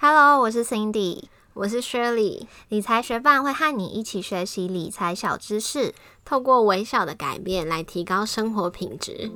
Hello，我是 Cindy，我是 Shirley，理财学伴会和你一起学习理财小知识，透过微小的改变来提高生活品质。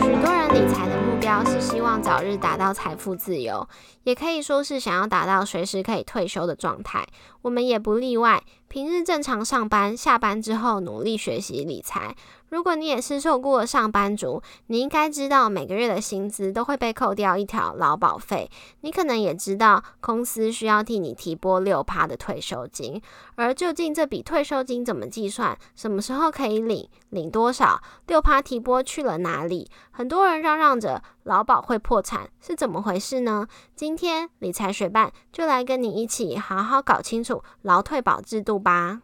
许多人理财的目标是希望早日达到财富自由，也可以说是想要达到随时可以退休的状态。我们也不例外，平日正常上班，下班之后努力学习理财。如果你也是受雇的上班族，你应该知道每个月的薪资都会被扣掉一条劳保费。你可能也知道公司需要替你提拨六趴的退休金，而究竟这笔退休金怎么计算？什么时候可以领？领多少？六趴提拨去了哪里？很多人嚷嚷着劳保会破产，是怎么回事呢？今天理财学办就来跟你一起好好搞清楚劳退保制度吧。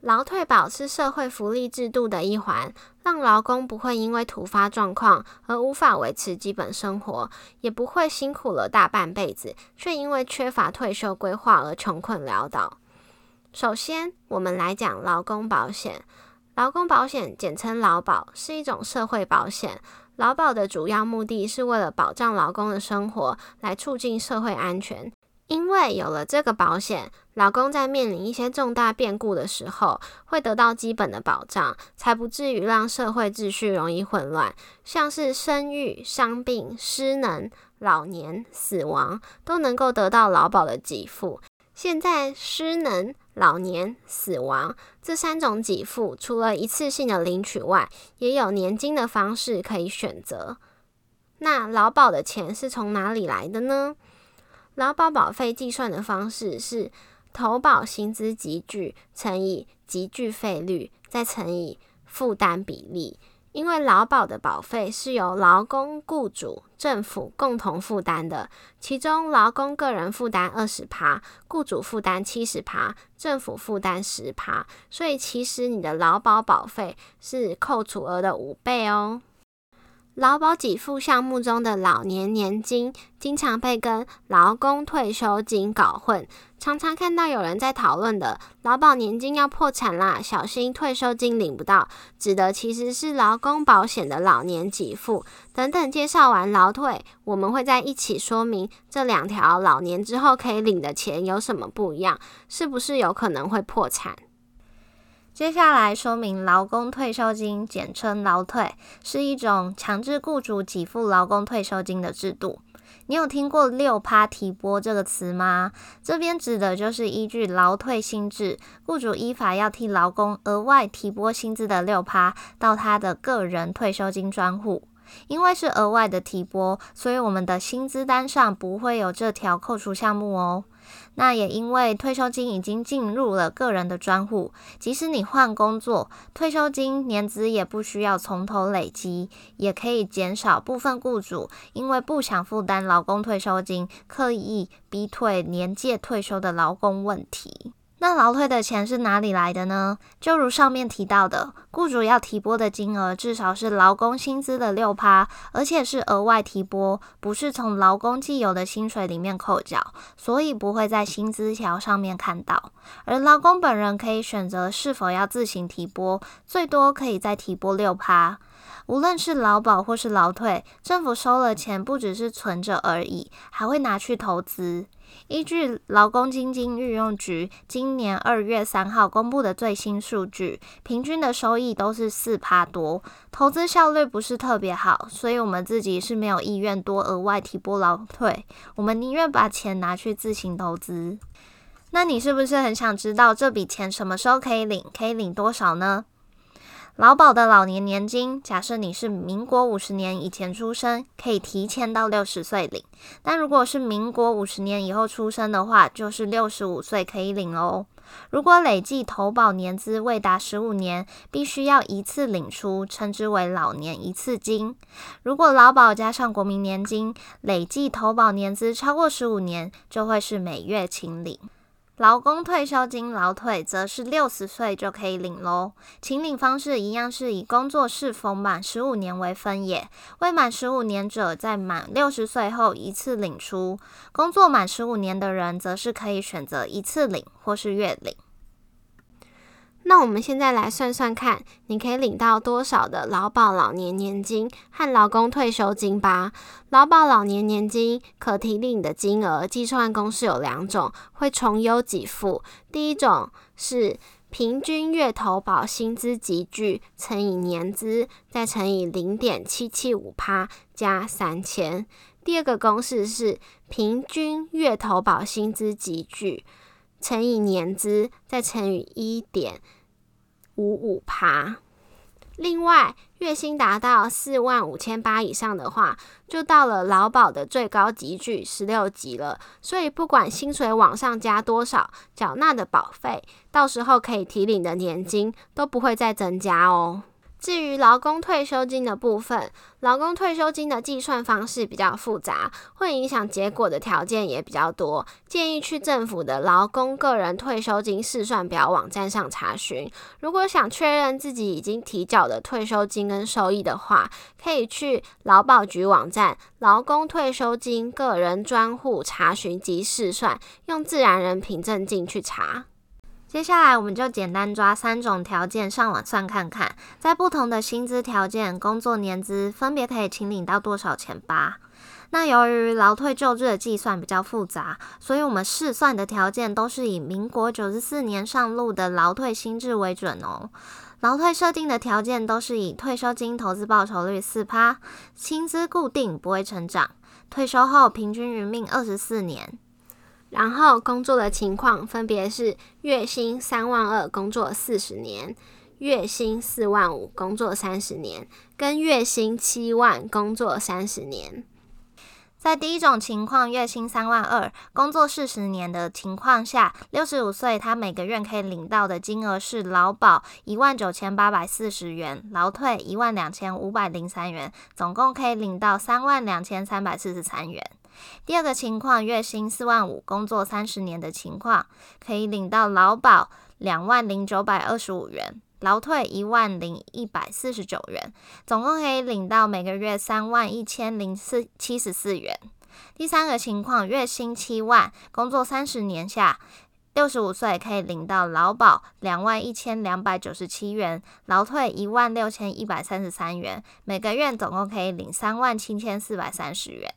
劳退保是社会福利制度的一环，让劳工不会因为突发状况而无法维持基本生活，也不会辛苦了大半辈子，却因为缺乏退休规划而穷困潦倒。首先，我们来讲劳工保险。劳工保险简称劳保，是一种社会保险。劳保的主要目的是为了保障劳工的生活，来促进社会安全。因为有了这个保险，老公在面临一些重大变故的时候，会得到基本的保障，才不至于让社会秩序容易混乱。像是生育、伤病、失能、老年、死亡，都能够得到劳保的给付。现在，失能、老年、死亡这三种给付，除了一次性的领取外，也有年金的方式可以选择。那劳保的钱是从哪里来的呢？劳保保费计算的方式是投保薪资集聚乘以集聚费率，再乘以负担比例。因为劳保的保费是由劳工、雇主、政府共同负担的，其中劳工个人负担二十趴，雇主负担七十趴，政府负担十趴，所以其实你的劳保保费是扣除额的五倍哦。劳保给付项目中的老年年金，经常被跟劳工退休金搞混，常常看到有人在讨论的劳保年金要破产啦，小心退休金领不到，指的其实是劳工保险的老年给付等等。介绍完劳退，我们会在一起说明这两条老年之后可以领的钱有什么不一样，是不是有可能会破产？接下来说明劳工退休金，简称劳退，是一种强制雇主给付劳工退休金的制度。你有听过六趴提拨这个词吗？这边指的就是依据劳退新制，雇主依法要替劳工额外提拨薪资的六趴到他的个人退休金专户。因为是额外的提拨，所以我们的薪资单上不会有这条扣除项目哦。那也因为退休金已经进入了个人的专户，即使你换工作，退休金年资也不需要从头累积，也可以减少部分雇主因为不想负担劳工退休金，刻意逼退年届退休的劳工问题。那劳退的钱是哪里来的呢？就如上面提到的，雇主要提拨的金额至少是劳工薪资的六趴，而且是额外提拨，不是从劳工既有的薪水里面扣缴，所以不会在薪资条上面看到。而劳工本人可以选择是否要自行提拨，最多可以再提拨六趴。无论是劳保或是劳退，政府收了钱不只是存着而已，还会拿去投资。依据劳工基金运用局今年二月三号公布的最新数据，平均的收益都是四趴多，投资效率不是特别好，所以我们自己是没有意愿多额外提拨劳退，我们宁愿把钱拿去自行投资。那你是不是很想知道这笔钱什么时候可以领？可以领多少呢？劳保的老年年金，假设你是民国五十年以前出生，可以提前到六十岁领；但如果是民国五十年以后出生的话，就是六十五岁可以领哦。如果累计投保年资未达十五年，必须要一次领出，称之为老年一次金。如果劳保加上国民年金，累计投保年资超过十五年，就会是每月清领。劳工退休金劳退则是六十岁就可以领喽，请领方式一样是以工作是否满十五年为分野，未满十五年者在满六十岁后一次领出，工作满十五年的人则是可以选择一次领或是月领。那我们现在来算算看，你可以领到多少的劳保老年年金和劳工退休金吧。劳保老年年金可提领的金额计算公式有两种，会重优给付。第一种是平均月投保薪资集聚乘以年资，再乘以零点七七五趴加三千。第二个公式是平均月投保薪资集聚乘以年资，再乘以一点。五五趴。另外，月薪达到四万五千八以上的话，就到了劳保的最高级距十六级了。所以，不管薪水往上加多少，缴纳的保费，到时候可以提领的年金都不会再增加哦。至于劳工退休金的部分，劳工退休金的计算方式比较复杂，会影响结果的条件也比较多，建议去政府的劳工个人退休金试算表网站上查询。如果想确认自己已经提缴的退休金跟收益的话，可以去劳保局网站劳工退休金个人专户查询及试算，用自然人凭证进去查。接下来，我们就简单抓三种条件上网算看看，在不同的薪资条件、工作年资，分别可以请领到多少钱吧。那由于劳退救治的计算比较复杂，所以我们试算的条件都是以民国九十四年上路的劳退新制为准哦。劳退设定的条件都是以退休金投资报酬率四趴，薪资固定不会成长，退休后平均余命二十四年。然后工作的情况分别是月薪三万二工作四十年，月薪四万五工作三十年，跟月薪七万工作三十年。在第一种情况，月薪三万二工作四十年的情况下，六十五岁他每个月可以领到的金额是劳保一万九千八百四十元，劳退一万两千五百零三元，总共可以领到三万两千三百四十三元。第二个情况，月薪四万五，工作三十年的情况，可以领到劳保两万零九百二十五元，劳退一万零一百四十九元，总共可以领到每个月三万一千零四七十四元。第三个情况，月薪七万，工作三十年下，六十五岁可以领到劳保两万一千两百九十七元，劳退一万六千一百三十三元，每个月总共可以领三万七千四百三十元。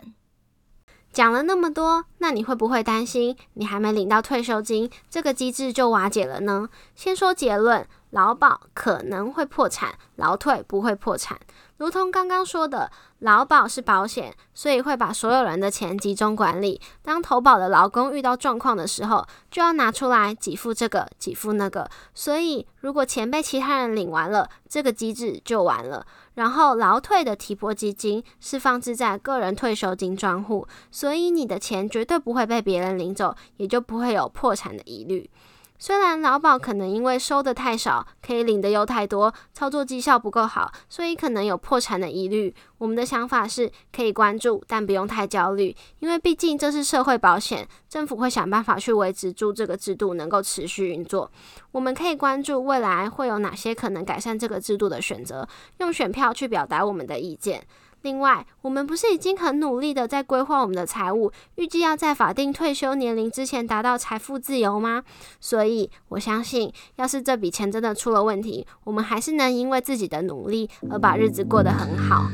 讲了那么多，那你会不会担心你还没领到退休金，这个机制就瓦解了呢？先说结论，劳保可能会破产，劳退不会破产。如同刚刚说的，劳保是保险，所以会把所有人的钱集中管理。当投保的劳工遇到状况的时候，就要拿出来给付这个，给付那个。所以，如果钱被其他人领完了，这个机制就完了。然后，劳退的提拨基金是放置在个人退休金专户，所以你的钱绝对不会被别人领走，也就不会有破产的疑虑。虽然劳保可能因为收的太少，可以领的又太多，操作绩效不够好，所以可能有破产的疑虑。我们的想法是可以关注，但不用太焦虑，因为毕竟这是社会保险，政府会想办法去维持住这个制度能够持续运作。我们可以关注未来会有哪些可能改善这个制度的选择，用选票去表达我们的意见。另外，我们不是已经很努力的在规划我们的财务，预计要在法定退休年龄之前达到财富自由吗？所以，我相信，要是这笔钱真的出了问题，我们还是能因为自己的努力而把日子过得很好。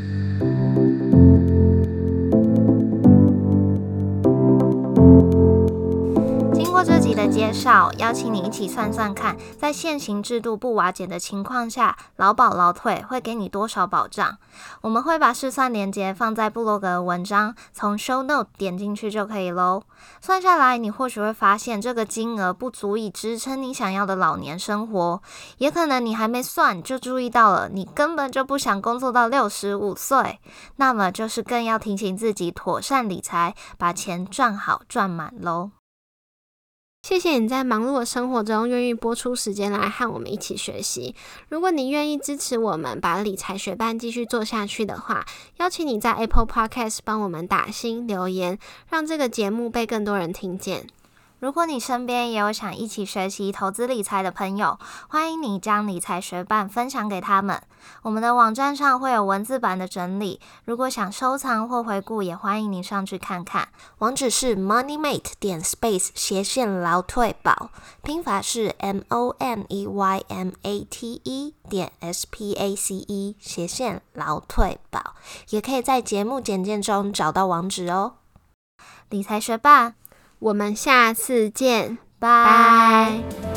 介绍，邀请你一起算算看，在现行制度不瓦解的情况下，劳保劳退会给你多少保障？我们会把试算链接放在部落格文章，从 Show Note 点进去就可以喽。算下来，你或许会发现这个金额不足以支撑你想要的老年生活，也可能你还没算就注意到了，你根本就不想工作到六十五岁，那么就是更要提醒自己妥善理财，把钱赚好赚满喽。谢谢你在忙碌的生活中愿意播出时间来和我们一起学习。如果你愿意支持我们把理财学伴继续做下去的话，邀请你在 Apple Podcast 帮我们打新留言，让这个节目被更多人听见。如果你身边也有想一起学习投资理财的朋友，欢迎你将理财学伴分享给他们。我们的网站上会有文字版的整理，如果想收藏或回顾，也欢迎你上去看看。网址是 moneymate 点 space 斜线劳退保，拼法是 m o m e y m a t e 点 s p a c e 斜线劳退保，也可以在节目简介中找到网址哦。理财学霸。我们下次见，拜。